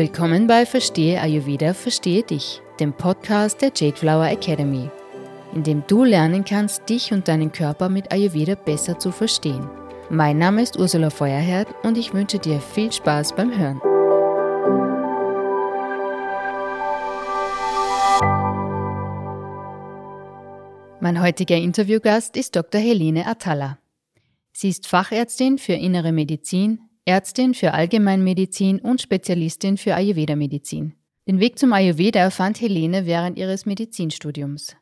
Willkommen bei Verstehe Ayurveda, Verstehe dich, dem Podcast der Jade Flower Academy, in dem du lernen kannst, dich und deinen Körper mit Ayurveda besser zu verstehen. Mein Name ist Ursula Feuerherd und ich wünsche dir viel Spaß beim Hören. Mein heutiger Interviewgast ist Dr. Helene Atalla. Sie ist Fachärztin für Innere Medizin, Ärztin für Allgemeinmedizin und Spezialistin für Ayurveda-Medizin. Den Weg zum Ayurveda fand Helene während ihres Medizinstudiums.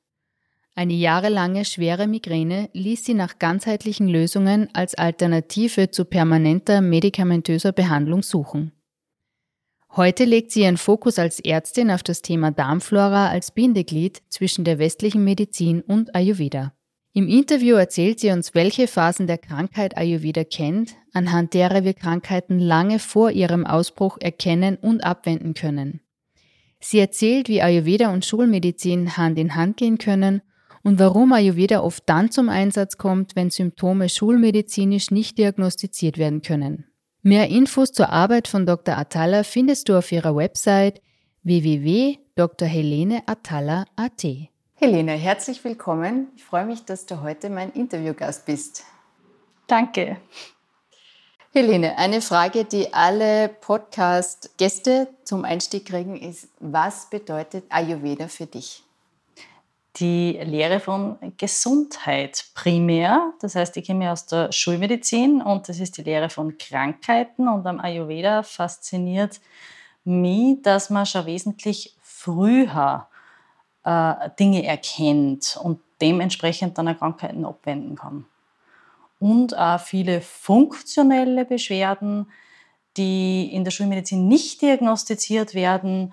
Eine jahrelange schwere Migräne ließ sie nach ganzheitlichen Lösungen als Alternative zu permanenter medikamentöser Behandlung suchen. Heute legt sie ihren Fokus als Ärztin auf das Thema Darmflora als Bindeglied zwischen der westlichen Medizin und Ayurveda. Im Interview erzählt sie uns, welche Phasen der Krankheit Ayurveda kennt, anhand derer wir Krankheiten lange vor ihrem Ausbruch erkennen und abwenden können. Sie erzählt, wie Ayurveda und Schulmedizin Hand in Hand gehen können und warum Ayurveda oft dann zum Einsatz kommt, wenn Symptome schulmedizinisch nicht diagnostiziert werden können. Mehr Infos zur Arbeit von Dr. Atalla findest du auf ihrer Website www.drheleneatalla.at. Helene, herzlich willkommen. Ich freue mich, dass du heute mein Interviewgast bist. Danke. Helene, eine Frage, die alle Podcast-Gäste zum Einstieg kriegen, ist, was bedeutet Ayurveda für dich? Die Lehre von Gesundheit primär, das heißt, ich komme aus der Schulmedizin und das ist die Lehre von Krankheiten und am Ayurveda fasziniert mich, dass man schon wesentlich früher äh, Dinge erkennt und dementsprechend dann Krankheiten abwenden kann. Und auch viele funktionelle Beschwerden, die in der Schulmedizin nicht diagnostiziert werden,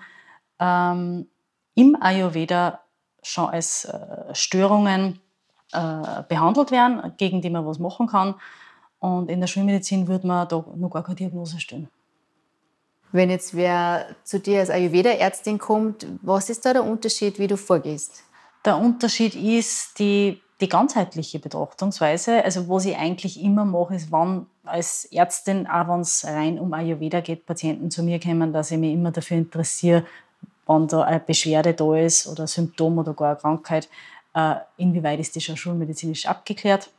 ähm, im Ayurveda schon als äh, Störungen äh, behandelt werden, gegen die man was machen kann. Und in der Schulmedizin würde man da noch gar keine Diagnose stellen. Wenn jetzt wer zu dir als Ayurveda-Ärztin kommt, was ist da der Unterschied, wie du vorgehst? Der Unterschied ist die, die ganzheitliche Betrachtungsweise. Also was ich eigentlich immer mache, ist, wann als Ärztin, auch wenn es rein um Ayurveda geht, Patienten zu mir kommen, dass ich mich immer dafür interessiere, wann da eine Beschwerde da ist oder ein Symptom oder gar eine Krankheit, äh, inwieweit ist die schon schulmedizinisch abgeklärt.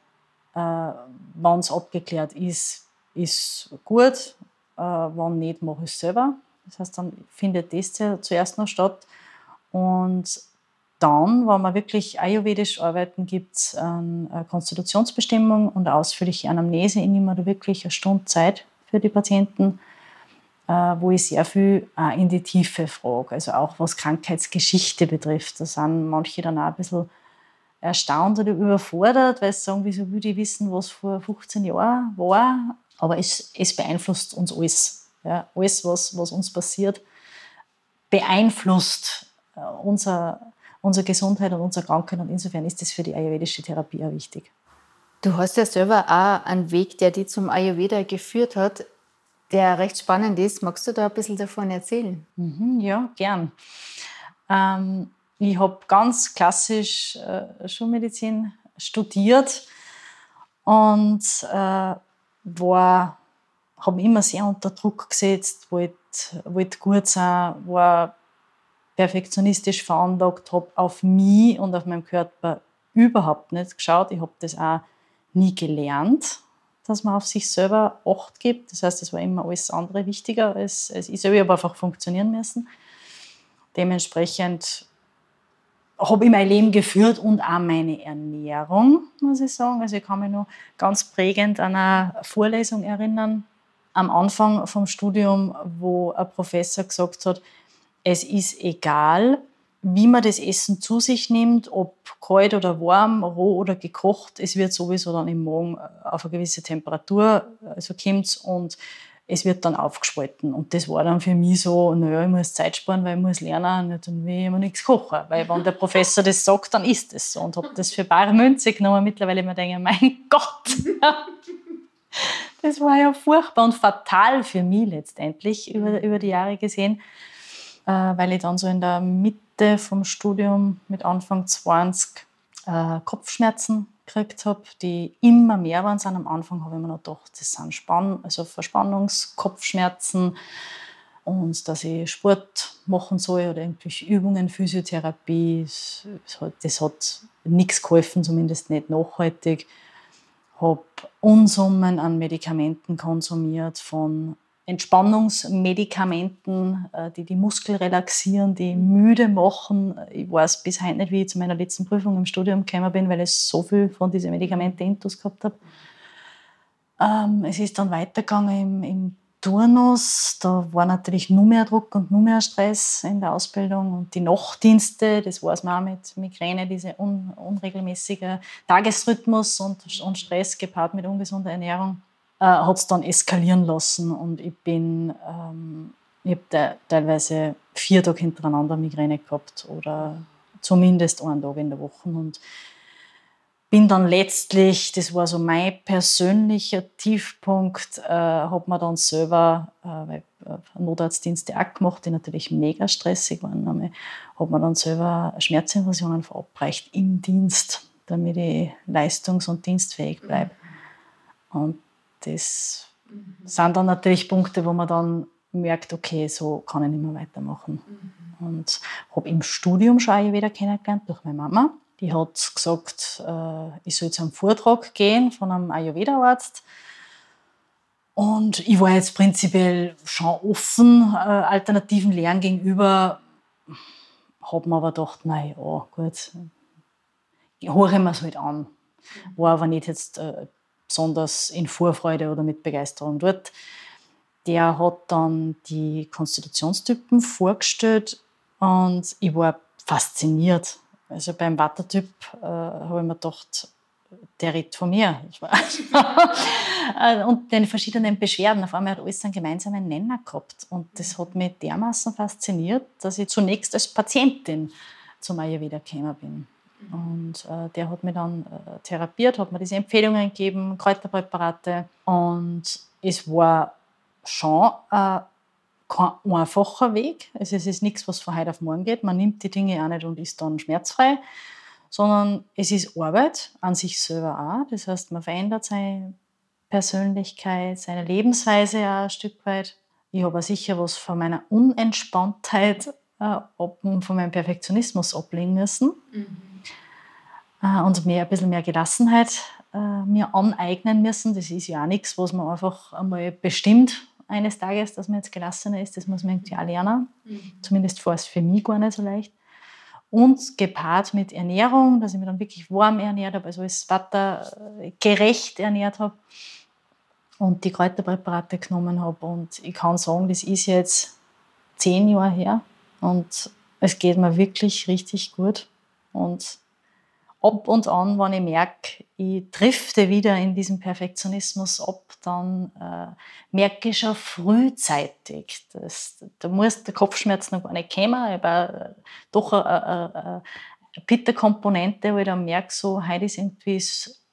Äh, wenn es abgeklärt ist, ist gut, wenn nicht, mache ich es selber. Das heißt, dann findet das zuerst noch statt. Und dann, wenn wir wirklich ayurvedisch arbeiten, gibt es eine Konstitutionsbestimmung und eine ausführliche Anamnese. Ich nehme da wirklich eine Stunde Zeit für die Patienten, äh, wo ich sehr viel in die Tiefe frage. Also auch was Krankheitsgeschichte betrifft. Da sind manche dann auch ein bisschen erstaunt oder überfordert, weil sie sagen, wieso würde ich wissen, was vor 15 Jahren war. Aber es, es beeinflusst uns alles. Ja, alles, was, was uns passiert, beeinflusst äh, unser, unsere Gesundheit und unsere Krankheit. Und insofern ist das für die ayurvedische Therapie auch wichtig. Du hast ja selber auch einen Weg, der dich zum Ayurveda geführt hat, der recht spannend ist. Magst du da ein bisschen davon erzählen? Mhm, ja, gern. Ähm, ich habe ganz klassisch äh, Schulmedizin studiert und äh, war, habe immer sehr unter Druck gesetzt, wollte, wollte gut sein, war perfektionistisch veranlagt, habe auf mich und auf meinen Körper überhaupt nicht geschaut. Ich habe das auch nie gelernt, dass man auf sich selber Acht gibt. Das heißt, es war immer alles andere wichtiger als, als ich selber. Ich habe einfach funktionieren müssen. Dementsprechend habe ich mein Leben geführt und auch meine Ernährung, muss ich sagen. Also ich kann mich noch ganz prägend an eine Vorlesung erinnern, am Anfang vom Studium, wo ein Professor gesagt hat, es ist egal, wie man das Essen zu sich nimmt, ob kalt oder warm, roh oder gekocht, es wird sowieso dann im Magen auf eine gewisse Temperatur, also kommt und es wird dann aufgespalten. Und das war dann für mich so, naja, ich muss Zeit sparen, weil ich muss lernen, und dann will ich immer nichts kochen. Weil wenn der Professor das sagt, dann ist es so. Und habe das für bare Münze genommen. Mittlerweile mir denke, mein Gott, das war ja furchtbar und fatal für mich letztendlich über, über die Jahre gesehen, äh, weil ich dann so in der Mitte vom Studium mit Anfang 20 äh, Kopfschmerzen gekriegt habe, die immer mehr waren. Sind. Am Anfang habe ich mir noch gedacht, das sind Spann also Verspannungskopfschmerzen. und dass ich Sport machen soll oder irgendwelche Übungen, Physiotherapie. Das hat, das hat nichts geholfen, zumindest nicht nachhaltig. Habe Unsummen an Medikamenten konsumiert, von Entspannungsmedikamenten, äh, die die Muskel relaxieren, die müde machen. Ich weiß bis heute nicht, wie ich zu meiner letzten Prüfung im Studium gekommen bin, weil ich so viel von diesen Medikamenten intus gehabt habe. Ähm, es ist dann weitergegangen im, im Turnus, da war natürlich nur mehr Druck und nur mehr Stress in der Ausbildung. Und die Nachtdienste, das weiß man auch mit Migräne, dieser un unregelmäßige Tagesrhythmus und, und Stress gepaart mit ungesunder Ernährung, äh, hat es dann eskalieren lassen. Und ich bin, ähm, ich habe teilweise vier Tage hintereinander Migräne gehabt oder zumindest einen Tag in der Woche. Und bin dann letztlich, das war so mein persönlicher Tiefpunkt, äh, habe mir dann selber äh, weil, äh, Notarztdienste auch gemacht, die natürlich mega stressig waren. Habe mir dann selber Schmerzinfusionen verabreicht im Dienst, damit ich leistungs- und dienstfähig bleibe. Und das mhm. sind dann natürlich Punkte, wo man dann merkt, okay, so kann ich nicht mehr weitermachen. Mhm. Und habe im Studium schon wieder kennengelernt durch meine Mama die hat gesagt, äh, ich soll zu einem Vortrag gehen von einem Ayurveda-Arzt. Und ich war jetzt prinzipiell schon offen äh, alternativen Lehren gegenüber, habe mir aber gedacht, naja, gut, höre mir es halt an. War aber nicht jetzt äh, besonders in Vorfreude oder mit Begeisterung dort. Der hat dann die Konstitutionstypen vorgestellt und ich war fasziniert. Also beim Wattertyp äh, habe ich mir gedacht, der redet von mir. und den verschiedenen Beschwerden. Auf einmal hat alles einen gemeinsamen Nenner gehabt. Und das hat mich dermaßen fasziniert, dass ich zunächst als Patientin zum Ayurveda gekommen bin. Und äh, der hat mich dann äh, therapiert, hat mir diese Empfehlungen gegeben, Kräuterpräparate. Und es war schon äh, kein einfacher Weg. Also es ist nichts, was von heute auf morgen geht. Man nimmt die Dinge auch nicht und ist dann schmerzfrei, sondern es ist Arbeit an sich selber auch. Das heißt, man verändert seine Persönlichkeit, seine Lebensweise auch ein Stück weit. Ich habe sicher was von meiner Unentspanntheit äh, und von meinem Perfektionismus ablegen müssen. Mhm. Äh, und mehr, ein bisschen mehr Gelassenheit äh, mir aneignen müssen. Das ist ja auch nichts, was man einfach einmal bestimmt eines Tages, dass man jetzt gelassener ist. Das muss man irgendwie auch lernen. Mhm. Zumindest war es für mich gar nicht so leicht. Und gepaart mit Ernährung, dass ich mich dann wirklich warm ernährt habe, also als äh, gerecht ernährt habe und die Kräuterpräparate genommen habe. Und ich kann sagen, das ist jetzt zehn Jahre her und es geht mir wirklich richtig gut. Und ab und an, wenn ich merke, ich drifte wieder in diesen Perfektionismus ab, dann äh, merke ich schon frühzeitig, dass, da muss der Kopfschmerz noch gar nicht kommen, aber äh, doch eine, eine, eine Bitterkomponente, wo ich dann merke, so, heute ist irgendwie das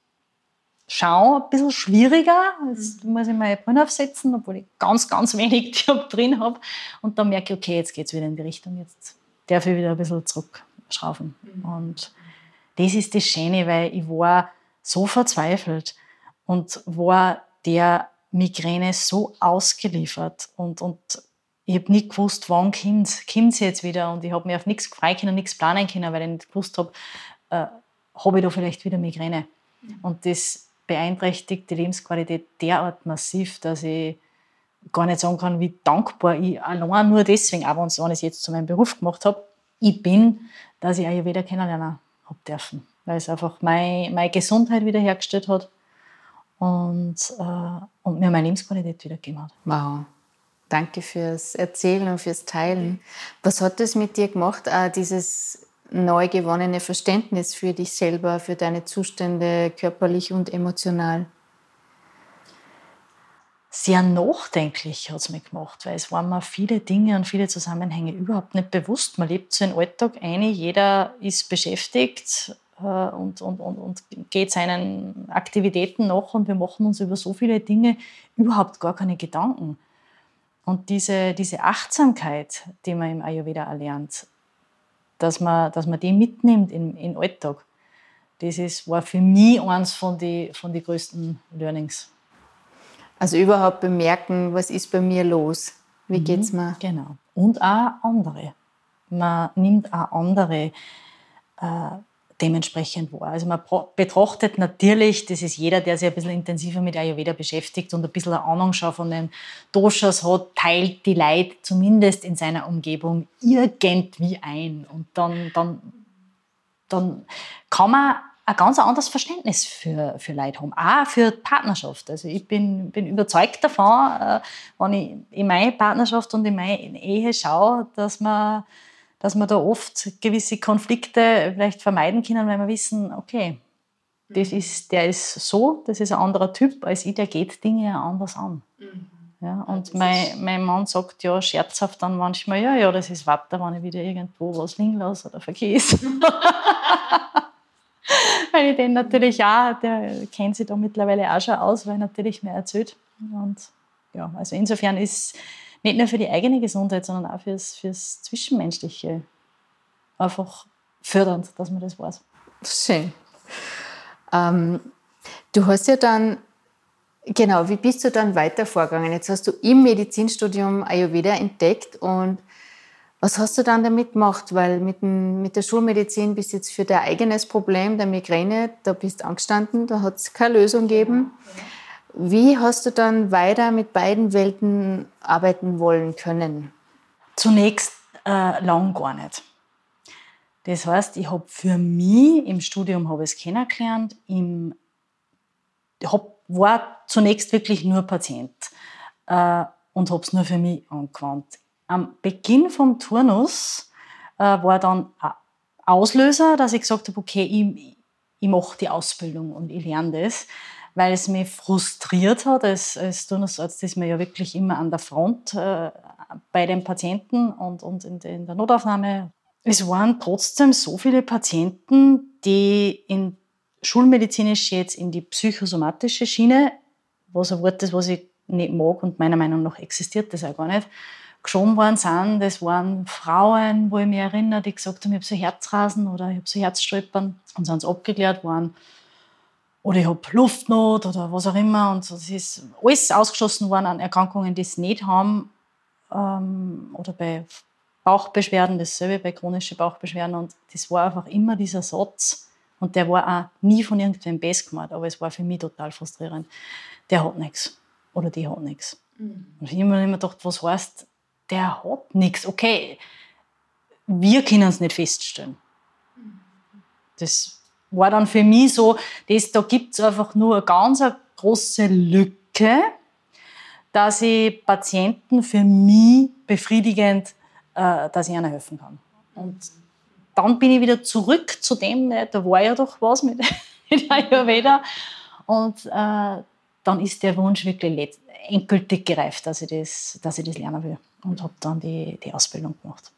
Schauen ein bisschen schwieriger. Jetzt muss ich meine Brille aufsetzen, obwohl ich ganz, ganz wenig drin habe. Und dann merke ich, okay, jetzt geht es wieder in die Richtung, jetzt darf ich wieder ein bisschen zurückschrauben. Mhm. Und das ist das Schöne, weil ich war so verzweifelt und war der Migräne so ausgeliefert und, und ich habe nicht gewusst, wann kommt es jetzt wieder und ich habe mir auf nichts gefreut können, nichts planen können, weil ich nicht gewusst habe, äh, habe ich da vielleicht wieder Migräne. Mhm. Und das beeinträchtigt die Lebensqualität derart massiv, dass ich gar nicht sagen kann, wie dankbar ich allein nur deswegen, auch wenn ich es jetzt zu meinem Beruf gemacht habe, ich bin, dass ich Ayurveda kennenlernen habe dürfen, weil es einfach meine, meine Gesundheit wiederhergestellt hat und, äh, und mir meine Lebensqualität wiedergegeben hat. Wow. Danke fürs Erzählen und fürs Teilen. Was hat das mit dir gemacht, auch dieses neu gewonnene Verständnis für dich selber, für deine Zustände körperlich und emotional? Sehr nachdenklich hat es mich gemacht, weil es waren mir viele Dinge und viele Zusammenhänge überhaupt nicht bewusst. Man lebt so einen Alltag ein, jeder ist beschäftigt äh, und, und, und, und geht seinen Aktivitäten nach und wir machen uns über so viele Dinge überhaupt gar keine Gedanken. Und diese, diese Achtsamkeit, die man im Ayurveda erlernt, dass man, dass man die mitnimmt in, in den Alltag, das ist, war für mich eines von den von die größten Learnings. Also überhaupt bemerken, was ist bei mir los? Wie mhm, geht's mir? Genau. Und auch andere. Man nimmt auch andere äh, dementsprechend wahr. Also man betrachtet natürlich, das ist jeder, der sich ein bisschen intensiver mit Ayurveda beschäftigt und ein bisschen eine Ahnung schon von den Doshas hat, teilt die Leid zumindest in seiner Umgebung irgendwie ein. Und dann, dann, dann kann man ein ganz anderes Verständnis für, für Leute haben, auch für die Partnerschaft. Also ich bin, bin überzeugt davon, äh, wenn ich in meine Partnerschaft und in meine Ehe schaue, dass man, dass man da oft gewisse Konflikte vielleicht vermeiden können, weil wir wissen, okay, das ist, der ist so, das ist ein anderer Typ als ich, der geht Dinge anders an. Mhm. Ja, und ja, mein, mein Mann sagt ja scherzhaft dann manchmal, ja, ja, das ist Wetter, wenn ich wieder irgendwo was liegen lasse oder vergesse. weil ich den natürlich auch, der kennt sich da mittlerweile auch schon aus, weil er natürlich mehr erzählt. Und ja, also insofern ist nicht nur für die eigene Gesundheit, sondern auch fürs, fürs Zwischenmenschliche einfach fördernd, dass man das weiß. Schön. Ähm, du hast ja dann, genau, wie bist du dann weiter vorgegangen? Jetzt hast du im Medizinstudium Ayurveda entdeckt und was hast du dann damit gemacht? Weil mit, dem, mit der Schulmedizin bist du jetzt für dein eigenes Problem der Migräne, da bist du angestanden, da hat es keine Lösung gegeben. Wie hast du dann weiter mit beiden Welten arbeiten wollen können? Zunächst äh, lang gar nicht. Das heißt, ich habe für mich im Studium habe es kennengelernt, im, hab, war zunächst wirklich nur Patient äh, und habe es nur für mich angewandt am Beginn vom Turnus äh, war dann Auslöser, dass ich gesagt habe, okay, ich, ich mache die Ausbildung und ich lerne das, weil es mich frustriert hat. Als, als Turnusarzt ist man ja wirklich immer an der Front äh, bei den Patienten und, und in, in der Notaufnahme. Es waren trotzdem so viele Patienten, die in schulmedizinisch jetzt in die psychosomatische Schiene, was ein Wort ist, was ich nicht mag und meiner Meinung nach existiert das auch gar nicht, geschoben worden sind, das waren Frauen, wo ich mich erinnere, die gesagt haben, ich habe so Herzrasen oder ich habe so Herzstolpern und sind abgeklärt worden. Oder ich habe Luftnot oder was auch immer. Und es ist alles ausgeschlossen worden an Erkrankungen, die es nicht haben. Ähm, oder bei Bauchbeschwerden, dasselbe bei chronischen Bauchbeschwerden. Und das war einfach immer dieser Satz. Und der war auch nie von irgendwem best gemacht, aber es war für mich total frustrierend. Der hat nichts. Oder die hat nichts. Mhm. Und ich habe mir immer gedacht, was heißt, der hat nichts. Okay, wir können es nicht feststellen. Das war dann für mich so, das, da gibt es einfach nur eine ganz eine große Lücke, dass ich Patienten für mich befriedigend, äh, dass ich ihnen helfen kann. Und dann bin ich wieder zurück zu dem, ne, da war ja doch was mit, mit Ayurveda. Und äh, dann ist der Wunsch wirklich endgültig gereift, dass ich das, dass ich das lernen will und habe dann die, die Ausbildung gemacht.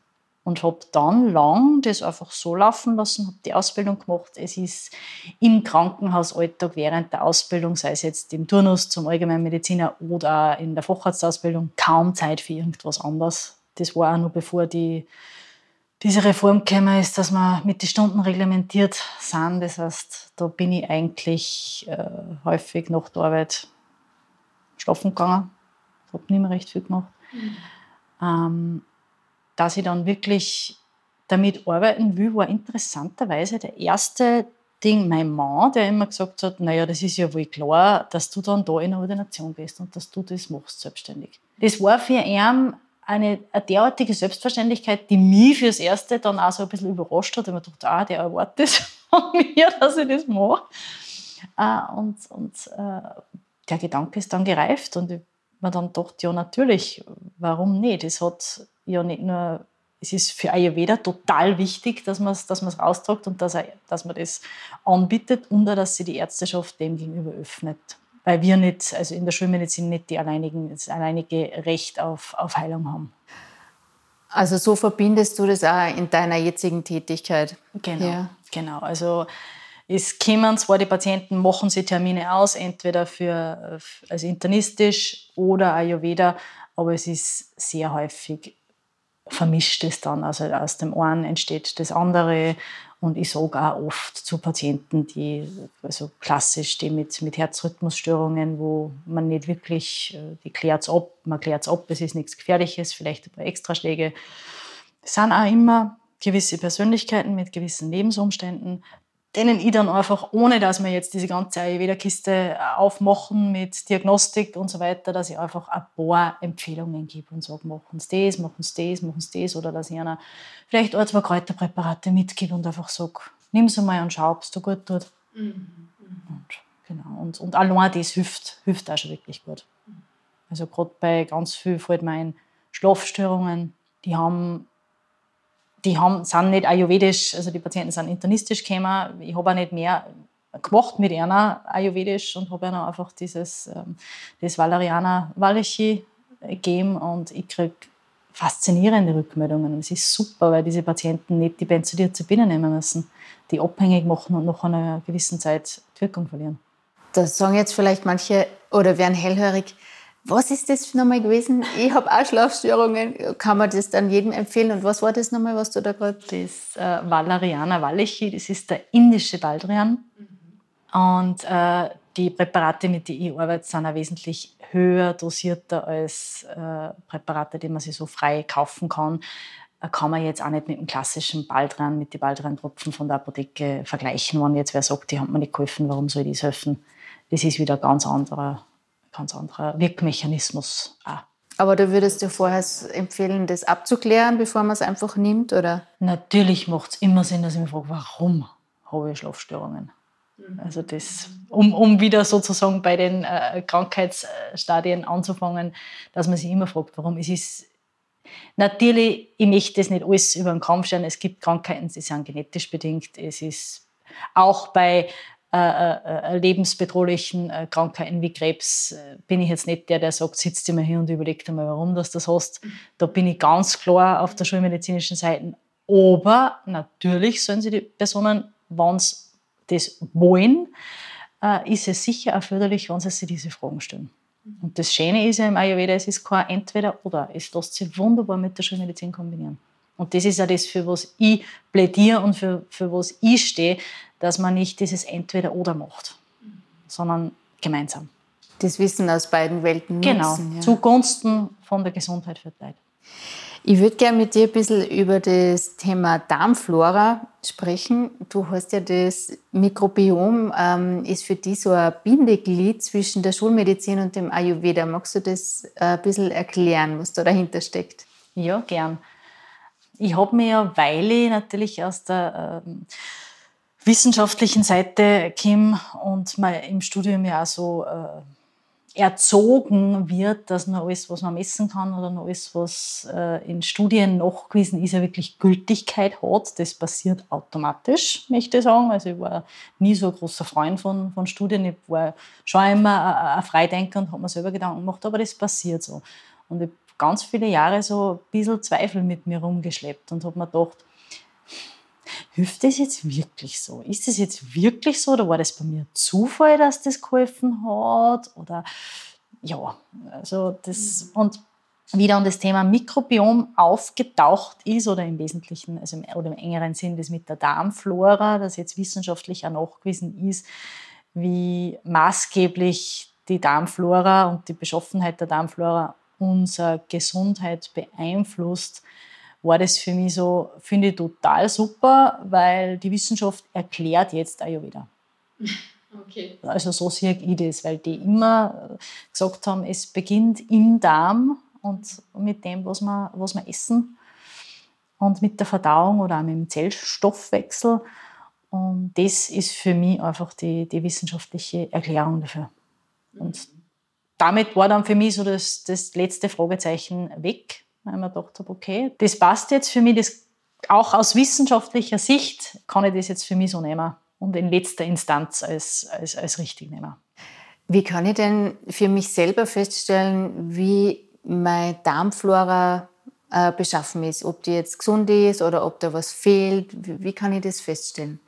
Und habe dann lang das einfach so laufen lassen, habe die Ausbildung gemacht. Es ist im Krankenhausalltag während der Ausbildung, sei es jetzt im Turnus zum Allgemeinmediziner oder in der Facharztausbildung, kaum Zeit für irgendwas anderes. Das war auch noch bevor die, diese Reform gekommen ist, dass man mit den Stunden reglementiert sind. Das heißt, da bin ich eigentlich äh, häufig nach der Arbeit schlafen gegangen. Ich habe nicht mehr recht viel gemacht. Mhm ähm, dass ich dann wirklich damit arbeiten will, war interessanterweise der erste Ding, mein Mann, der immer gesagt hat, naja, das ist ja wohl klar, dass du dann da in der Ordination bist und dass du das machst selbstständig. Das war für ihn eine, eine derartige Selbstverständlichkeit, die mich fürs Erste dann auch so ein bisschen überrascht hat. Ich mir dachte, ah, der erwartet von mir, dass ich das mache. Äh, und und äh, der Gedanke ist dann gereift und ich man dann dachte, ja natürlich, warum nicht? Es hat ja nicht nur, es ist für Ayurveda total wichtig, dass man es dass man's austragt und dass, er, dass man das anbietet und auch, dass sich die Ärzteschaft dem gegenüber öffnet. Weil wir nicht, also in der Schulmedizin nicht die alleinigen, das alleinige Recht auf, auf Heilung haben. Also so verbindest du das auch in deiner jetzigen Tätigkeit. Genau, ja. genau. Also es kommen zwar die Patienten, machen sie Termine aus, entweder für, also internistisch oder Ayurveda, aber es ist sehr häufig vermischt es dann. Also aus dem einen entsteht das andere Und ich sage auch oft zu Patienten, die, also klassisch, die mit, mit Herzrhythmusstörungen, wo man nicht wirklich, äh, die klärt es ab, man klärt es ab, es ist nichts Gefährliches, vielleicht ein paar Extraschläge. Es sind auch immer gewisse Persönlichkeiten mit gewissen Lebensumständen, denen ich dann einfach, ohne dass wir jetzt diese ganze Ayurveda-Kiste äh, aufmachen mit Diagnostik und so weiter, dass ich einfach ein paar Empfehlungen gebe und sage, machen Sie das, machen Sie das, machen Sie das. Oder dass ich einer vielleicht ein, zwei Kräuterpräparate mitgebe und einfach sage, nimm sie mal und schau, ob es dir gut tut. Mhm. Und, genau. und, und allein das hilft, hilft auch schon wirklich gut. Also gerade bei ganz vielen fällt mir Schlafstörungen, die haben die haben, sind nicht ayurvedisch, also die Patienten sind internistisch gekommen. Ich habe auch nicht mehr gemacht mit einer ayurvedisch und habe ihnen einfach dieses ähm, das Valeriana Walachi gegeben und ich kriege faszinierende Rückmeldungen. Es ist super, weil diese Patienten nicht die Benzodiazepine nehmen müssen, die abhängig machen und nach einer gewissen Zeit die Wirkung verlieren. Das sagen jetzt vielleicht manche oder werden hellhörig. Was ist das nochmal gewesen? Ich habe auch Schlafstörungen. Kann man das dann jedem empfehlen? Und was war das nochmal, was du da gerade... Das äh, Valeriana Walechi, das ist der indische Baldrian. Mhm. Und äh, die Präparate, mit denen ich arbeite, sind auch wesentlich höher dosierter als äh, Präparate, die man sich so frei kaufen kann. Äh, kann man jetzt auch nicht mit dem klassischen Baldrian, mit den Baldrian-Tropfen von der Apotheke vergleichen. Wenn jetzt wer sagt, die haben mir nicht geholfen, warum soll ich das helfen? Das ist wieder ein ganz anderer ganz anderer Wirkmechanismus auch. Aber du würdest dir vorher empfehlen, das abzuklären, bevor man es einfach nimmt, oder? Natürlich macht es immer Sinn, dass ich mich frage, warum habe ich Schlafstörungen? Mhm. Also das, um, um wieder sozusagen bei den äh, Krankheitsstadien anzufangen, dass man sich immer fragt, warum. Es ist natürlich, ich möchte das nicht alles über den Kamm stellen. Es gibt Krankheiten, die sind genetisch bedingt. Es ist auch bei lebensbedrohlichen äh, Krankheiten wie Krebs äh, bin ich jetzt nicht der, der sagt, sitzt mal hier und überleg dir mal, warum du das hast. Da bin ich ganz klar auf der schulmedizinischen Seite. Aber natürlich sollen sie die Personen, wenn sie das wollen, äh, ist es sicher auch förderlich, wenn sie sich diese Fragen stellen. Und das Schöne ist ja im Ayurveda, es ist kein Entweder-Oder. Es lässt sich wunderbar mit der Schulmedizin kombinieren. Und das ist ja das, für was ich plädiere und für, für was ich stehe, dass man nicht dieses Entweder-Oder macht, sondern gemeinsam. Das Wissen aus beiden Welten genau, nutzen. Genau, ja. zugunsten von der Gesundheit für die Leute. Ich würde gerne mit dir ein bisschen über das Thema Darmflora sprechen. Du hast ja das Mikrobiom, ähm, ist für dich so ein Bindeglied zwischen der Schulmedizin und dem Ayurveda. Magst du das äh, ein bisschen erklären, was da dahinter steckt? Ja, gern. Ich habe mir ja, weil ich natürlich aus der ähm, wissenschaftlichen Seite Kim und man im Studium ja auch so äh, erzogen wird, dass nur alles, was man messen kann oder nur alles, was äh, in Studien nachgewiesen ist, ja wirklich Gültigkeit hat. Das passiert automatisch, möchte ich sagen. Also ich war nie so ein großer Freund von, von Studien. Ich war schon immer ein Freidenker und habe mir selber Gedanken gemacht, aber das passiert so. Und ich ganz viele Jahre so ein bisschen Zweifel mit mir rumgeschleppt und habe mir gedacht, hilft das jetzt wirklich so? Ist das jetzt wirklich so oder war das bei mir Zufall, dass das geholfen hat? Oder ja, also das und wieder an das Thema Mikrobiom aufgetaucht ist oder im Wesentlichen, also im, oder im engeren Sinn, das mit der Darmflora, das jetzt wissenschaftlich auch nachgewiesen ist, wie maßgeblich die Darmflora und die Beschaffenheit der Darmflora unsere Gesundheit beeinflusst, war das für mich so, finde ich total super, weil die Wissenschaft erklärt jetzt Ayurveda. Okay. Also so sehe ich das, weil die immer gesagt haben, es beginnt im Darm und mit dem, was wir, was wir essen und mit der Verdauung oder auch mit dem Zellstoffwechsel. Und das ist für mich einfach die, die wissenschaftliche Erklärung dafür. Und damit war dann für mich so das, das letzte Fragezeichen weg weil ich mir gedacht habe, okay, das passt jetzt für mich, das, auch aus wissenschaftlicher Sicht kann ich das jetzt für mich so nehmen und in letzter Instanz als, als, als richtig nehmen. Wie kann ich denn für mich selber feststellen, wie meine Darmflora äh, beschaffen ist? Ob die jetzt gesund ist oder ob da was fehlt? Wie, wie kann ich das feststellen?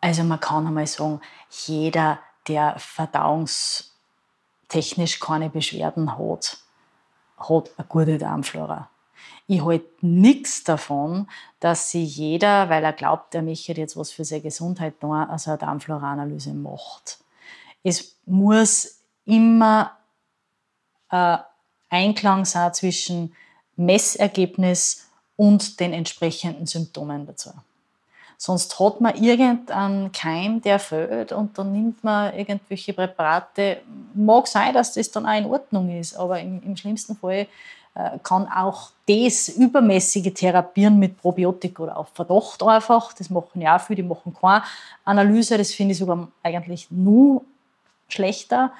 Also man kann einmal sagen, jeder, der verdauungstechnisch keine Beschwerden hat, hat eine gute Darmflora. Ich halte nichts davon, dass sich jeder, weil er glaubt, er möchte jetzt was für seine Gesundheit tun, also eine Darmflora-Analyse macht. Es muss immer äh, Einklang sein zwischen Messergebnis und den entsprechenden Symptomen dazu. Sonst hat man irgendeinen Keim, der fehlt und dann nimmt man irgendwelche Präparate. Mag sein, dass das dann auch in Ordnung ist, aber im, im schlimmsten Fall äh, kann auch das übermäßige Therapieren mit Probiotik oder auf Verdacht einfach, das machen ja auch viele, die machen keine Analyse, das finde ich sogar eigentlich nur schlechter,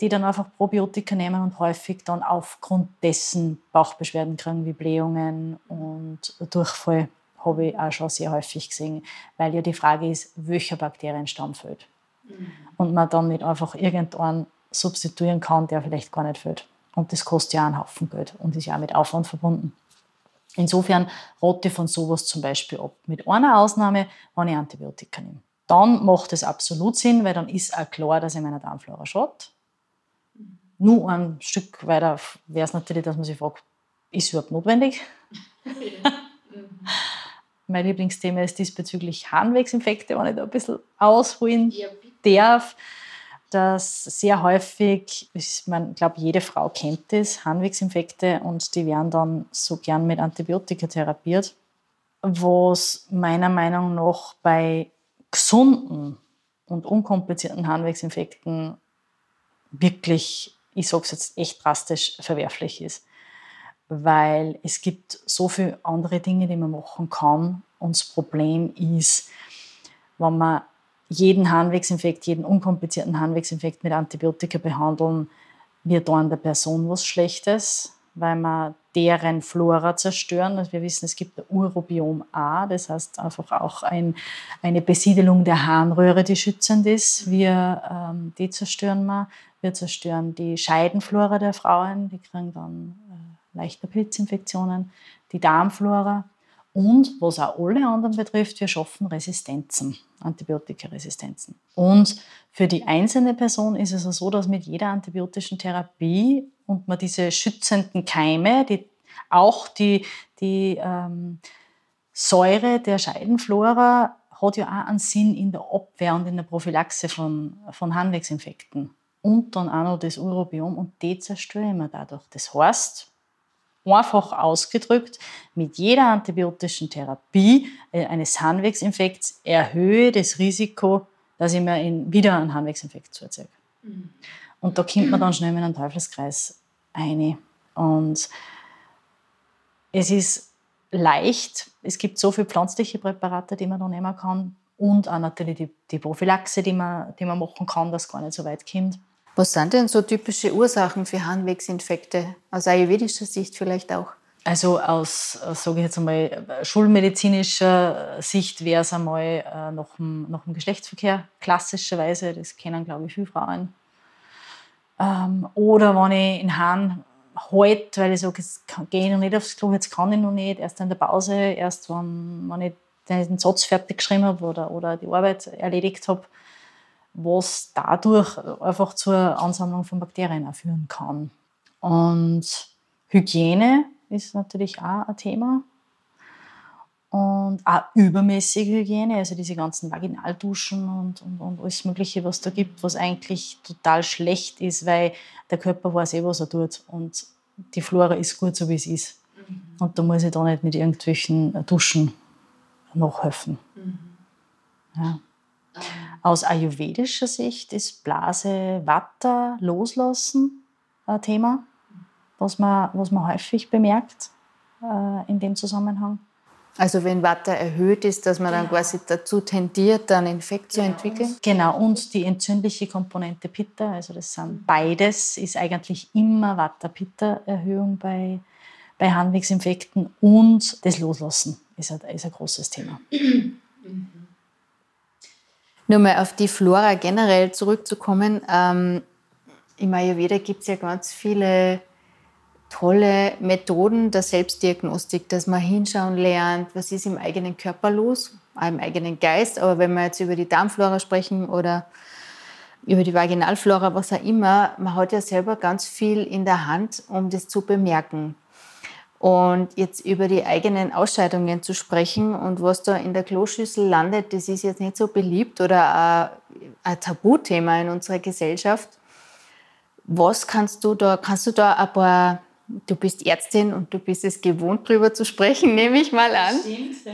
die dann einfach Probiotika nehmen und häufig dann aufgrund dessen Bauchbeschwerden kriegen wie Blähungen und Durchfall habe ich auch schon sehr häufig gesehen, weil ja die Frage ist, welcher Bakterienstamm fehlt. Mhm. Und man dann nicht einfach irgendwann substituieren kann, der vielleicht gar nicht fehlt. Und das kostet ja einen Haufen Geld und ist ja auch mit Aufwand verbunden. Insofern rate ich von sowas zum Beispiel ab. Mit einer Ausnahme, wenn ich Antibiotika nehme. Dann macht es absolut Sinn, weil dann ist auch klar, dass ich meiner Darmflora schaut. Nur ein Stück weiter wäre es natürlich, dass man sich fragt, ist überhaupt notwendig? Ja. Mein Lieblingsthema ist diesbezüglich Harnwegsinfekte, wenn ich da ein bisschen ausholen ja, darf. Das sehr häufig, ich glaube, jede Frau kennt das, Harnwegsinfekte, und die werden dann so gern mit Antibiotika therapiert, was meiner Meinung nach bei gesunden und unkomplizierten Harnwegsinfekten wirklich, ich sage es jetzt echt drastisch, verwerflich ist weil es gibt so viele andere Dinge, die man machen kann. Und das Problem ist, wenn man jeden Harnwegsinfekt, jeden unkomplizierten Harnwegsinfekt mit Antibiotika behandeln, wird dann der Person was Schlechtes, weil man deren Flora zerstören. Also wir wissen, es gibt Urobiom A, das heißt einfach auch ein, eine Besiedelung der Harnröhre, die schützend ist. Wir, ähm, die zerstören wir. Wir zerstören die Scheidenflora der Frauen, die kriegen dann leichte Pilzinfektionen, die Darmflora und, was auch alle anderen betrifft, wir schaffen Resistenzen, Antibiotikaresistenzen. Und für die einzelne Person ist es so, dass mit jeder antibiotischen Therapie und man diese schützenden Keime, die auch die, die ähm, Säure der Scheidenflora hat ja auch einen Sinn in der Abwehr und in der Prophylaxe von, von Harnwegsinfekten. Und dann auch noch das Urobiom und die zerstören wir dadurch. Das heißt, Einfach ausgedrückt, mit jeder antibiotischen Therapie äh, eines Harnwegsinfekts erhöhe das Risiko, dass ich mir wieder einen Harnwegsinfekt zuziehe. Mhm. Und da kommt man dann schnell in einen Teufelskreis ein. Und es ist leicht, es gibt so viele pflanzliche Präparate, die man da nehmen kann und auch natürlich die, die Prophylaxe, die man, die man machen kann, dass gar nicht so weit kommt. Was sind denn so typische Ursachen für Harnwegsinfekte? Aus ayurvedischer Sicht vielleicht auch? Also aus, sage ich jetzt einmal, schulmedizinischer Sicht wäre es einmal äh, nach, dem, nach dem Geschlechtsverkehr, klassischerweise, das kennen, glaube ich, viele Frauen. Ähm, oder wenn ich in Hahn halt, weil ich sage, jetzt gehe ich noch nicht aufs Klo, jetzt kann ich noch nicht, erst in der Pause, erst wenn, wenn ich den Satz fertig geschrieben habe oder, oder die Arbeit erledigt habe, was dadurch einfach zur Ansammlung von Bakterien führen kann. Und Hygiene ist natürlich auch ein Thema. Und auch übermäßige Hygiene, also diese ganzen Vaginalduschen und, und, und alles Mögliche, was da gibt, was eigentlich total schlecht ist, weil der Körper weiß eh, was er tut. Und die Flora ist gut, so wie es ist. Mhm. Und da muss ich da nicht mit irgendwelchen Duschen nachhelfen. Mhm. Ja. Aus ayurvedischer Sicht ist Blase Watter loslassen ein Thema, was man, was man häufig bemerkt äh, in dem Zusammenhang. Also wenn Watter erhöht ist, dass man dann genau. quasi dazu tendiert, einen Infekt genau. zu entwickeln? Genau, und die entzündliche Komponente Pitta, also das sind beides, ist eigentlich immer Watter-Pitta-Erhöhung bei, bei Harnwegsinfekten und das Loslassen ist ein, ist ein großes Thema. Nur mal auf die Flora generell zurückzukommen. Ähm, Im Ayurveda gibt es ja ganz viele tolle Methoden der Selbstdiagnostik, dass man hinschauen lernt, was ist im eigenen Körper los, im eigenen Geist. Aber wenn wir jetzt über die Darmflora sprechen oder über die Vaginalflora, was auch immer, man hat ja selber ganz viel in der Hand, um das zu bemerken. Und jetzt über die eigenen Ausscheidungen zu sprechen und was da in der Kloschüssel landet, das ist jetzt nicht so beliebt oder ein Tabuthema in unserer Gesellschaft. Was kannst du da, kannst du da ein paar, du bist Ärztin und du bist es gewohnt, darüber zu sprechen, nehme ich mal an. Stimmt, ja.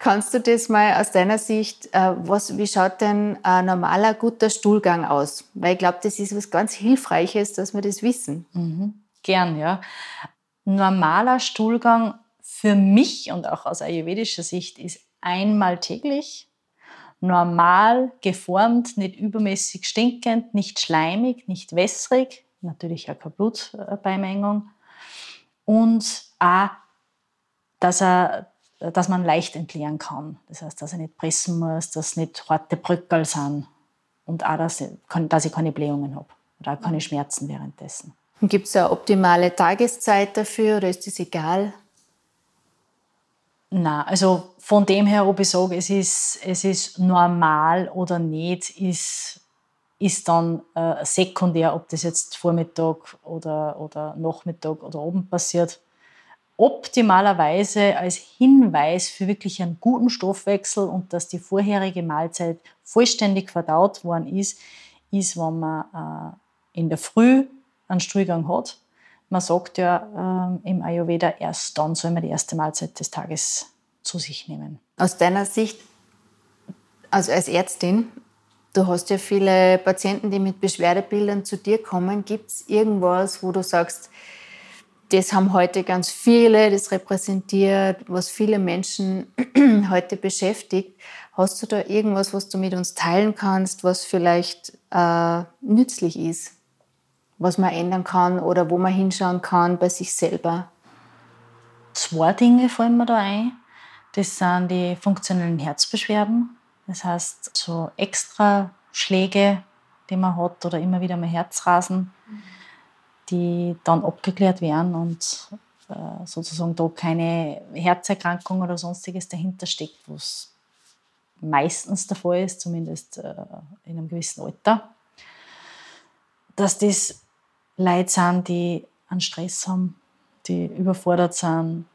Kannst du das mal aus deiner Sicht, äh, was, wie schaut denn ein normaler, guter Stuhlgang aus? Weil ich glaube, das ist was ganz Hilfreiches, dass wir das wissen. Mhm. Gern, ja normaler Stuhlgang für mich und auch aus ayurvedischer Sicht ist einmal täglich, normal geformt, nicht übermäßig stinkend, nicht schleimig, nicht wässrig, natürlich auch keine Blutbeimengung und auch, dass, er, dass man leicht entleeren kann. Das heißt, dass er nicht pressen muss, dass nicht harte Bröckel sind und auch, dass ich, dass ich keine Blähungen habe oder auch keine Schmerzen währenddessen. Gibt es eine optimale Tageszeit dafür oder ist das egal? Na, also von dem her, ob ich sage, es ist, es ist normal oder nicht, ist, ist dann äh, sekundär, ob das jetzt Vormittag oder, oder Nachmittag oder oben passiert. Optimalerweise als Hinweis für wirklich einen guten Stoffwechsel und dass die vorherige Mahlzeit vollständig verdaut worden ist, ist, wenn man äh, in der Früh einen Stuhlgang hat. Man sagt ja ähm, im Ayurveda, erst dann soll man die erste Mahlzeit des Tages zu sich nehmen. Aus deiner Sicht, also als Ärztin, du hast ja viele Patienten, die mit Beschwerdebildern zu dir kommen. Gibt es irgendwas, wo du sagst, das haben heute ganz viele, das repräsentiert, was viele Menschen heute beschäftigt. Hast du da irgendwas, was du mit uns teilen kannst, was vielleicht äh, nützlich ist? Was man ändern kann oder wo man hinschauen kann bei sich selber? Zwei Dinge fallen mir da ein. Das sind die funktionellen Herzbeschwerden. Das heißt, so extra Schläge, die man hat oder immer wieder mal Herzrasen, die dann abgeklärt werden und äh, sozusagen da keine Herzerkrankung oder sonstiges dahinter steckt, was meistens der Fall ist, zumindest äh, in einem gewissen Alter. Dass das Leute sind, die einen Stress haben, die überfordert sind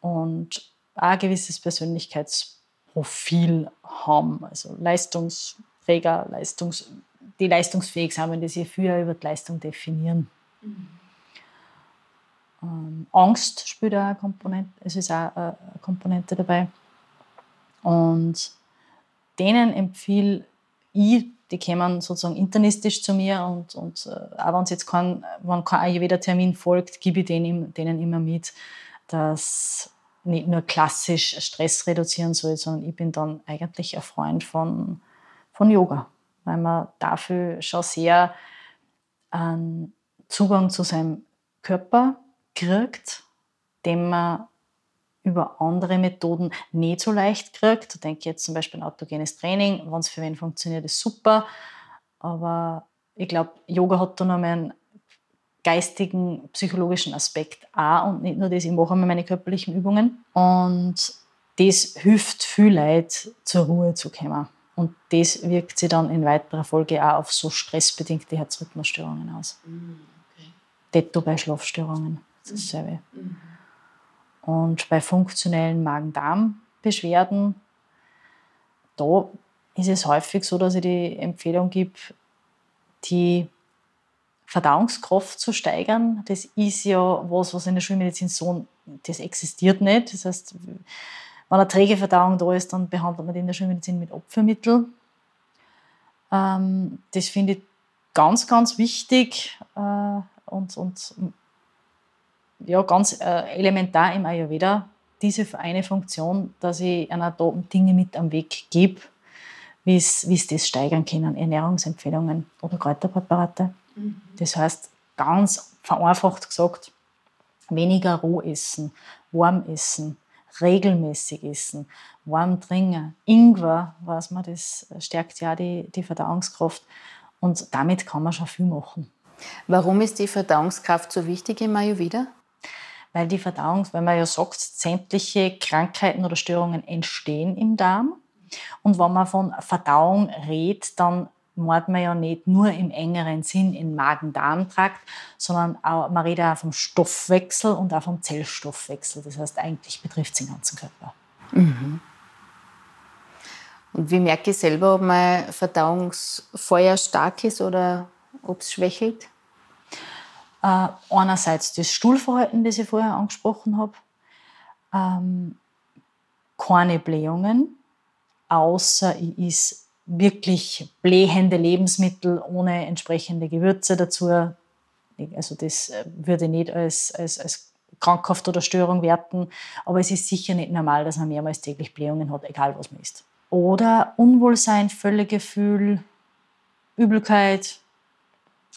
und auch ein gewisses Persönlichkeitsprofil haben. Also Leistungsträger, Leistungs die leistungsfähig sind, wenn die sich früher über die Leistung definieren. Mhm. Ähm, Angst spielt auch eine Komponente, es ist auch eine Komponente dabei. Und denen empfehle ich die kommen sozusagen internistisch zu mir und, und äh, auch wenn jetzt kein, wenn kein Ayurveda-Termin folgt, gebe ich denen, denen immer mit, dass nicht nur klassisch Stress reduzieren soll, sondern ich bin dann eigentlich ein Freund von, von Yoga, weil man dafür schon sehr einen Zugang zu seinem Körper kriegt, den man über andere Methoden nicht so leicht kriegt. Da denke ich jetzt zum Beispiel an autogenes Training. Wenn es für wen funktioniert, ist super. Aber ich glaube, Yoga hat da noch einen geistigen, psychologischen Aspekt auch und nicht nur das, ich mache einmal meine körperlichen Übungen. Und das hilft viel Leid zur Ruhe zu kommen. Und das wirkt sich dann in weiterer Folge auch auf so stressbedingte Herzrhythmusstörungen aus. Okay. Detto bei Schlafstörungen. Das ist dasselbe. Mhm. Und bei funktionellen Magen-Darm-Beschwerden, da ist es häufig so, dass ich die Empfehlung gebe, die Verdauungskraft zu steigern. Das ist ja was, was in der Schulmedizin so, das existiert nicht. Das heißt, wenn eine träge Verdauung da ist, dann behandelt man die in der Schulmedizin mit Opfermittel. Ähm, das finde ich ganz, ganz wichtig äh, und, und ja, ganz äh, elementar im Ayurveda diese eine Funktion, dass ich einer da Dinge mit am Weg gebe, wie es das steigern können, Ernährungsempfehlungen oder Kräuterpräparate. Mhm. Das heißt, ganz vereinfacht gesagt, weniger roh essen, warm essen, regelmäßig essen, warm trinken. Ingwer, weiß man, das stärkt ja die, die Verdauungskraft und damit kann man schon viel machen. Warum ist die Verdauungskraft so wichtig im Ayurveda? Weil die Verdauung, wenn man ja sagt, sämtliche Krankheiten oder Störungen entstehen im Darm. Und wenn man von Verdauung redet, dann meint man ja nicht nur im engeren Sinn im Magen-Darm-Trakt, sondern auch, man redet auch vom Stoffwechsel und auch vom Zellstoffwechsel. Das heißt, eigentlich betrifft es den ganzen Körper. Mhm. Und wie merke ich selber, ob mein Verdauungsfeuer stark ist oder ob es schwächelt? Äh, einerseits das Stuhlverhalten, das ich vorher angesprochen habe. Ähm, keine Blähungen, außer ich is wirklich blähende Lebensmittel ohne entsprechende Gewürze dazu. Also das äh, würde ich nicht als, als, als krankhaft oder Störung werten, aber es ist sicher nicht normal, dass man mehrmals täglich Blähungen hat, egal was man isst. Oder Unwohlsein, Völlegefühl, Übelkeit,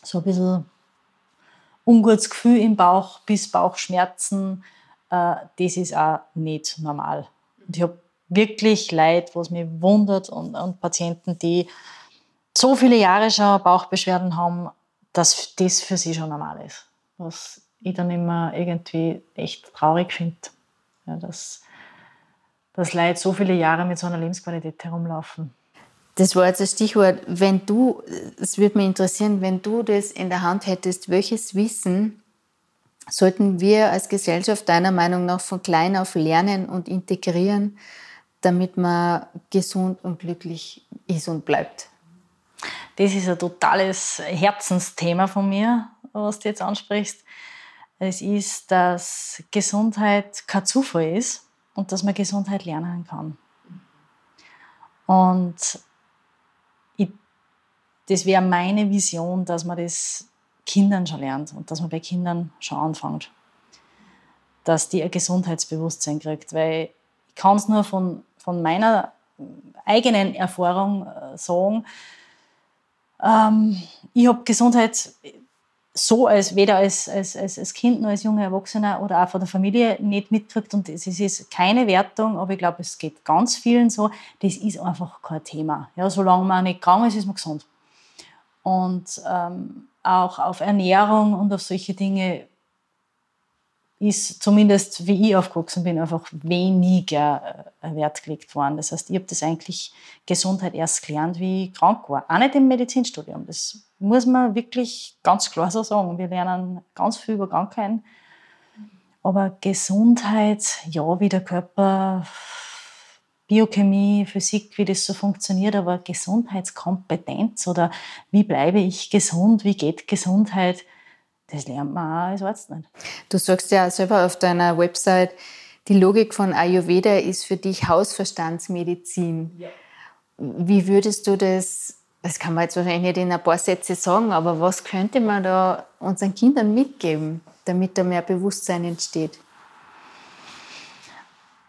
so ein bisschen ungutes Gefühl im Bauch bis Bauchschmerzen, äh, das ist auch nicht normal. Und ich habe wirklich Leid, was mich wundert und, und Patienten, die so viele Jahre schon Bauchbeschwerden haben, dass das für sie schon normal ist. Was ich dann immer irgendwie echt traurig finde, ja, dass, dass Leute so viele Jahre mit so einer Lebensqualität herumlaufen. Das war jetzt das Stichwort. Wenn du, es würde mich interessieren, wenn du das in der Hand hättest, welches Wissen sollten wir als Gesellschaft deiner Meinung nach von klein auf lernen und integrieren, damit man gesund und glücklich ist und bleibt? Das ist ein totales Herzensthema von mir, was du jetzt ansprichst. Es ist, dass Gesundheit kein Zufall ist und dass man Gesundheit lernen kann. Und das wäre meine Vision, dass man das Kindern schon lernt und dass man bei Kindern schon anfängt. Dass die ein Gesundheitsbewusstsein kriegt, weil ich kann es nur von, von meiner eigenen Erfahrung äh, sagen, ähm, ich habe Gesundheit so als weder als, als, als, als Kind noch als junger Erwachsener oder auch von der Familie nicht mitgekriegt. Und es ist keine Wertung, aber ich glaube, es geht ganz vielen so. Das ist einfach kein Thema. Ja, solange man nicht krank ist, ist man gesund. Und ähm, auch auf Ernährung und auf solche Dinge ist zumindest, wie ich aufgewachsen bin, einfach weniger äh, Wert gelegt worden. Das heißt, ich habe das eigentlich Gesundheit erst gelernt, wie ich krank war. Auch nicht im Medizinstudium. Das muss man wirklich ganz klar so sagen. Wir lernen ganz viel über Krankheiten. Aber Gesundheit, ja, wie der Körper, Biochemie, Physik, wie das so funktioniert, aber Gesundheitskompetenz oder wie bleibe ich gesund, wie geht Gesundheit, das lernt man auch als Arzt nicht. Du sagst ja selber auf deiner Website, die Logik von Ayurveda ist für dich Hausverstandsmedizin. Ja. Wie würdest du das, das kann man jetzt wahrscheinlich nicht in ein paar Sätze sagen, aber was könnte man da unseren Kindern mitgeben, damit da mehr Bewusstsein entsteht?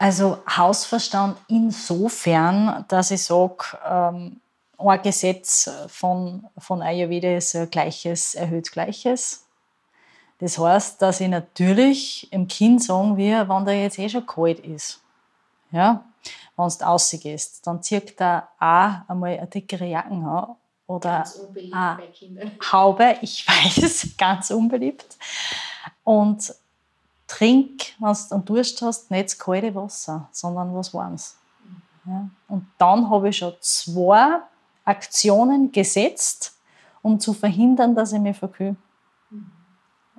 Also Hausverstand insofern, dass ich sage, ähm, ein Gesetz von, von Ayurveda ist Gleiches erhöht Gleiches. Das heißt, dass ich natürlich im Kind sagen will, wenn der jetzt eh schon kalt ist, ja, wenn du rausgehst, dann zieht er auch einmal eine dickere Jacken an oder eine Haube, ich weiß, ganz unbeliebt. Und trink, wenn du einen Durst hast, nicht das kalte Wasser, sondern was Warmes. Ja. Und dann habe ich schon zwei Aktionen gesetzt, um zu verhindern, dass ich mich verkühle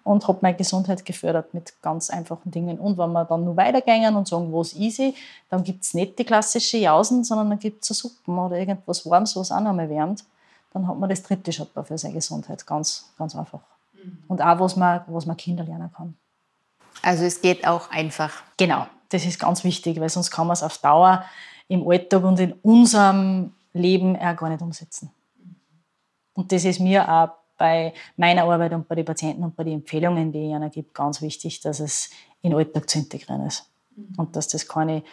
und habe meine Gesundheit gefördert mit ganz einfachen Dingen. Und wenn wir dann nur weitergehen und sagen, was easy, dann gibt es nicht die klassische Jausen, sondern dann gibt es Suppen oder irgendwas Warmes, was auch noch mal wärmt. Dann hat man das dritte Schotter für seine Gesundheit. Ganz, ganz einfach. Mhm. Und auch, was man, was man Kinder lernen kann. Also es geht auch einfach. Genau, das ist ganz wichtig, weil sonst kann man es auf Dauer im Alltag und in unserem Leben auch gar nicht umsetzen. Und das ist mir auch bei meiner Arbeit und bei den Patienten und bei den Empfehlungen, die ich ihnen gebe, ganz wichtig, dass es in den Alltag zu integrieren ist. Mhm. Und dass das keine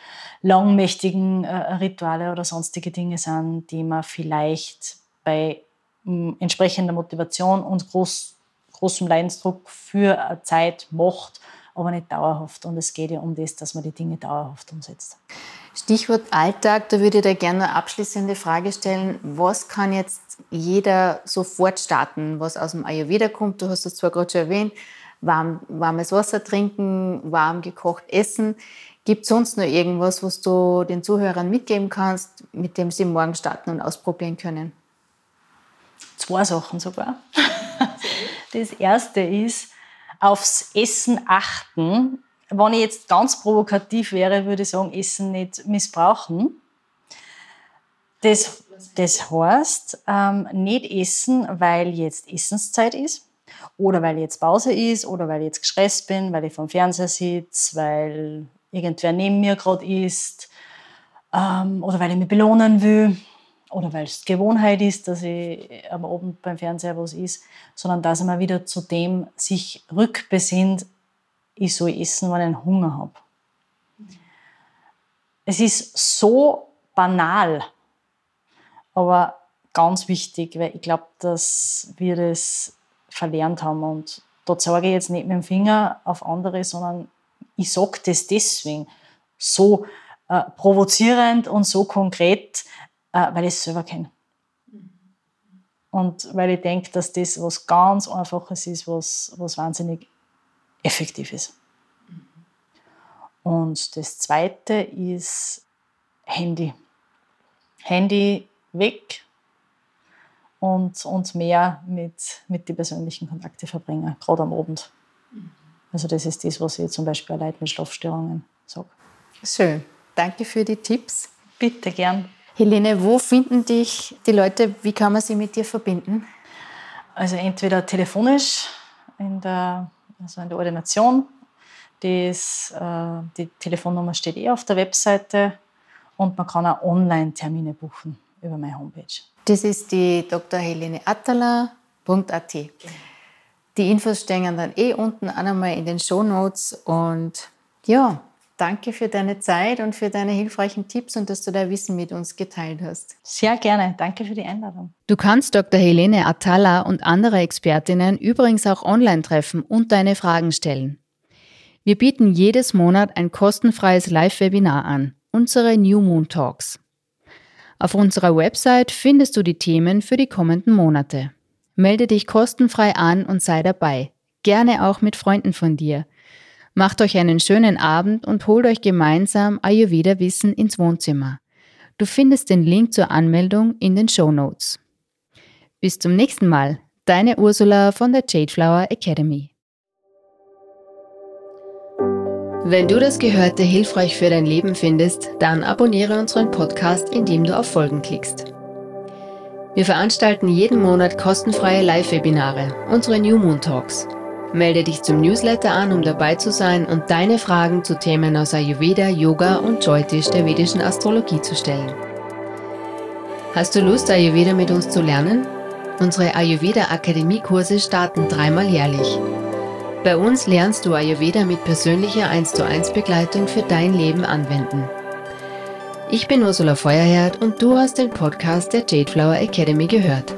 langmächtigen äh, Rituale oder sonstige Dinge sind, die man vielleicht bei äh, entsprechender Motivation und groß, großem Leidensdruck für eine Zeit macht, aber nicht dauerhaft. Und es geht ja um das, dass man die Dinge dauerhaft umsetzt. Stichwort Alltag, da würde ich dir gerne eine abschließende Frage stellen. Was kann jetzt jeder sofort starten, was aus dem Ayurveda kommt? Du hast es zwar gerade schon erwähnt, warm, warmes Wasser trinken, warm gekocht essen. Gibt es sonst noch irgendwas, was du den Zuhörern mitgeben kannst, mit dem sie morgen starten und ausprobieren können? zwei Sachen sogar. Das erste ist, aufs Essen achten. Wenn ich jetzt ganz provokativ wäre, würde ich sagen, Essen nicht missbrauchen. Das, das heißt, ähm, nicht essen, weil jetzt Essenszeit ist oder weil jetzt Pause ist oder weil ich jetzt gestresst bin, weil ich vom Fernseher sitze, weil irgendwer neben mir gerade ist ähm, oder weil ich mich belohnen will oder weil es Gewohnheit ist, dass ich am Abend beim Fernseher was ist, sondern dass man wieder zu dem sich rückbesinnt, ich soll essen, wenn ich Hunger habe. Es ist so banal, aber ganz wichtig, weil ich glaube, dass wir das verlernt haben. Und da zeige ich jetzt nicht mit dem Finger auf andere, sondern ich sage das deswegen so äh, provozierend und so konkret, weil ich es selber kenne. Und weil ich denke, dass das was ganz Einfaches ist, was, was wahnsinnig effektiv ist. Und das Zweite ist Handy. Handy weg und, und mehr mit, mit den persönlichen Kontakten verbringen, gerade am Abend. Also das ist das, was ich zum Beispiel Leuten mit Schlafstörungen sage. Schön. Danke für die Tipps. Bitte gern. Helene, wo finden dich die Leute? Wie kann man sie mit dir verbinden? Also entweder telefonisch in der, also in der Ordination. Das, äh, die Telefonnummer steht eh auf der Webseite und man kann auch Online-Termine buchen über meine Homepage. Das ist die drheleneattala.at. Die Infos stehen dann eh unten auch einmal in den Show Notes und ja, Danke für deine Zeit und für deine hilfreichen Tipps und dass du dein Wissen mit uns geteilt hast. Sehr gerne. Danke für die Einladung. Du kannst Dr. Helene Atala und andere Expertinnen übrigens auch online treffen und deine Fragen stellen. Wir bieten jedes Monat ein kostenfreies Live-Webinar an, unsere New Moon Talks. Auf unserer Website findest du die Themen für die kommenden Monate. Melde dich kostenfrei an und sei dabei. Gerne auch mit Freunden von dir – Macht euch einen schönen Abend und holt euch gemeinsam Ayurveda-Wissen ins Wohnzimmer. Du findest den Link zur Anmeldung in den Show Notes. Bis zum nächsten Mal, deine Ursula von der Jadeflower Academy. Wenn du das Gehörte hilfreich für dein Leben findest, dann abonniere unseren Podcast, indem du auf Folgen klickst. Wir veranstalten jeden Monat kostenfreie Live-Webinare, unsere New Moon Talks. Melde dich zum Newsletter an, um dabei zu sein und deine Fragen zu Themen aus Ayurveda, Yoga und Jyotish der vedischen Astrologie zu stellen. Hast du Lust, Ayurveda mit uns zu lernen? Unsere Ayurveda Akademie-Kurse starten dreimal jährlich. Bei uns lernst du Ayurveda mit persönlicher 1 zu 1 Begleitung für dein Leben anwenden. Ich bin Ursula Feuerherd und du hast den Podcast der Jadeflower Academy gehört.